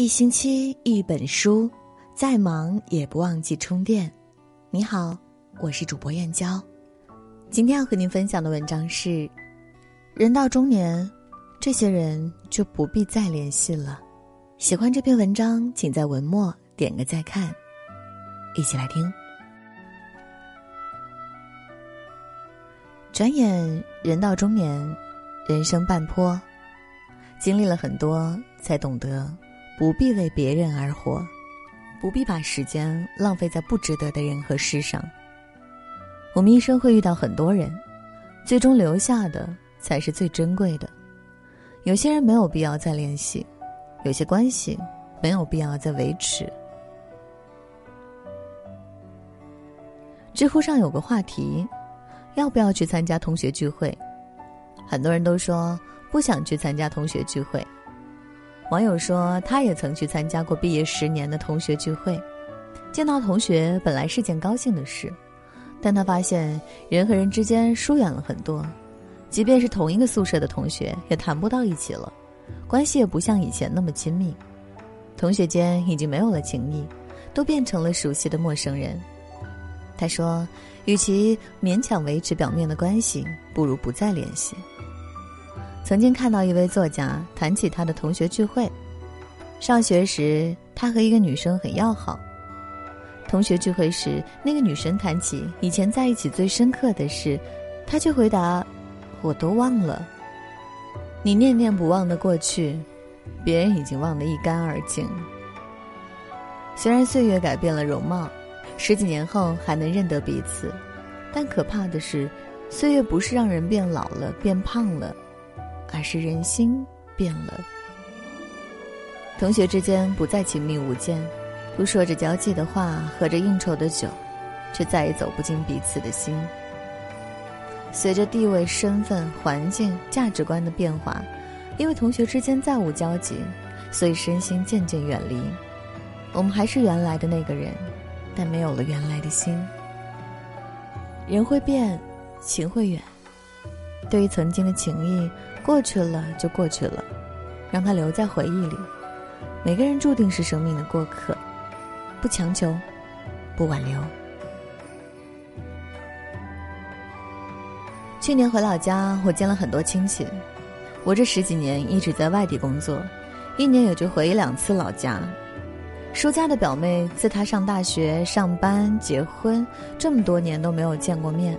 一星期一本书，再忙也不忘记充电。你好，我是主播燕娇。今天要和您分享的文章是：人到中年，这些人就不必再联系了。喜欢这篇文章，请在文末点个再看。一起来听。转眼人到中年，人生半坡，经历了很多，才懂得。不必为别人而活，不必把时间浪费在不值得的人和事上。我们一生会遇到很多人，最终留下的才是最珍贵的。有些人没有必要再联系，有些关系没有必要再维持。知乎上有个话题：要不要去参加同学聚会？很多人都说不想去参加同学聚会。网友说，他也曾去参加过毕业十年的同学聚会，见到同学本来是件高兴的事，但他发现人和人之间疏远了很多，即便是同一个宿舍的同学，也谈不到一起了，关系也不像以前那么亲密，同学间已经没有了情谊，都变成了熟悉的陌生人。他说，与其勉强维持表面的关系，不如不再联系。曾经看到一位作家谈起他的同学聚会，上学时他和一个女生很要好。同学聚会时，那个女生谈起以前在一起最深刻的事，他却回答：“我都忘了。”你念念不忘的过去，别人已经忘得一干二净。虽然岁月改变了容貌，十几年后还能认得彼此，但可怕的是，岁月不是让人变老了、变胖了。而是人心变了，同学之间不再亲密无间，不说着交际的话，喝着应酬的酒，却再也走不进彼此的心。随着地位、身份、环境、价值观的变化，因为同学之间再无交集，所以身心渐渐远离。我们还是原来的那个人，但没有了原来的心。人会变，情会远。对于曾经的情谊。过去了就过去了，让它留在回忆里。每个人注定是生命的过客，不强求，不挽留。去年回老家，我见了很多亲戚。我这十几年一直在外地工作，一年也就回一两次老家。叔家的表妹，自他上大学、上班、结婚这么多年都没有见过面。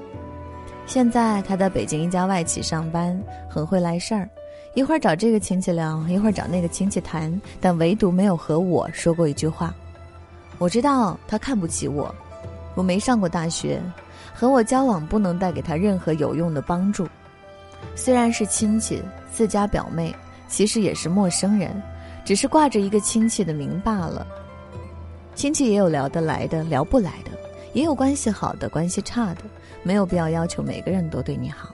现在他在北京一家外企上班，很会来事儿，一会儿找这个亲戚聊，一会儿找那个亲戚谈，但唯独没有和我说过一句话。我知道他看不起我，我没上过大学，和我交往不能带给他任何有用的帮助。虽然是亲戚，自家表妹，其实也是陌生人，只是挂着一个亲戚的名罢了。亲戚也有聊得来的，聊不来的，也有关系好的，关系差的。没有必要要求每个人都对你好。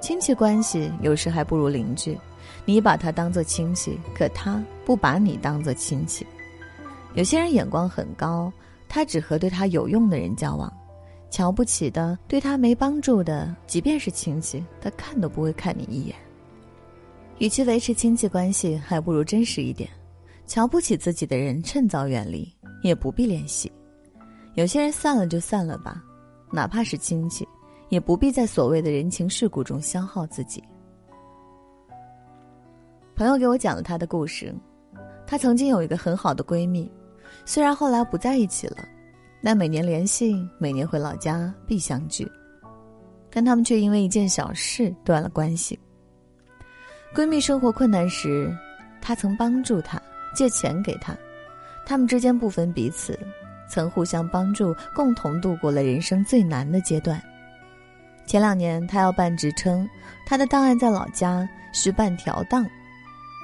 亲戚关系有时还不如邻居，你把他当做亲戚，可他不把你当做亲戚。有些人眼光很高，他只和对他有用的人交往，瞧不起的、对他没帮助的，即便是亲戚，他看都不会看你一眼。与其维持亲戚关系，还不如真实一点。瞧不起自己的人，趁早远离，也不必联系。有些人散了就散了吧。哪怕是亲戚，也不必在所谓的人情世故中消耗自己。朋友给我讲了她的故事，她曾经有一个很好的闺蜜，虽然后来不在一起了，但每年联系，每年回老家必相聚，但他们却因为一件小事断了关系。闺蜜生活困难时，她曾帮助她，借钱给她，他们之间不分彼此。曾互相帮助，共同度过了人生最难的阶段。前两年，她要办职称，她的档案在老家，需办调档。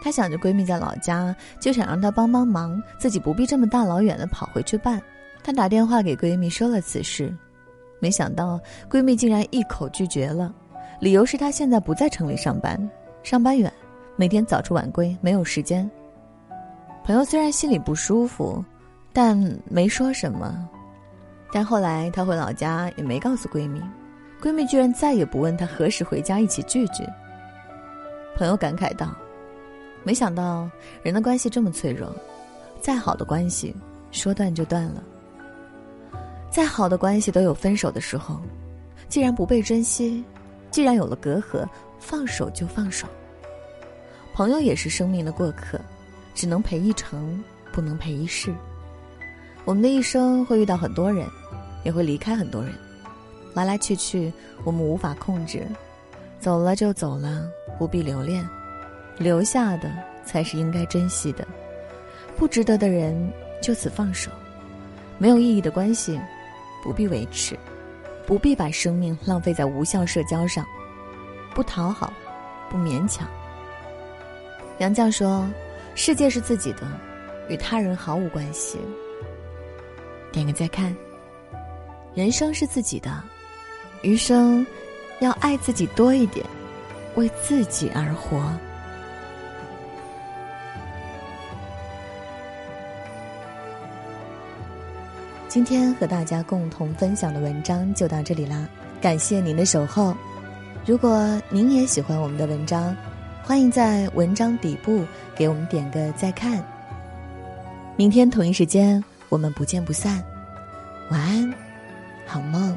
她想着闺蜜在老家，就想让她帮帮忙，自己不必这么大老远的跑回去办。她打电话给闺蜜说了此事，没想到闺蜜竟然一口拒绝了，理由是她现在不在城里上班，上班远，每天早出晚归，没有时间。朋友虽然心里不舒服。但没说什么，但后来她回老家也没告诉闺蜜，闺蜜居然再也不问她何时回家一起聚聚。朋友感慨道：“没想到人的关系这么脆弱，再好的关系说断就断了。再好的关系都有分手的时候，既然不被珍惜，既然有了隔阂，放手就放手。朋友也是生命的过客，只能陪一程，不能陪一世。我们的一生会遇到很多人，也会离开很多人，来来去去，我们无法控制。走了就走了，不必留恋，留下的才是应该珍惜的。不值得的人，就此放手；没有意义的关系。不必维持，不必把生命浪费在无效社交上，不讨好，不勉强。杨绛说：“世界是自己的，与他人毫无关系。”点个再看。人生是自己的，余生要爱自己多一点，为自己而活。今天和大家共同分享的文章就到这里啦，感谢您的守候。如果您也喜欢我们的文章，欢迎在文章底部给我们点个再看。明天同一时间，我们不见不散。晚安，好梦。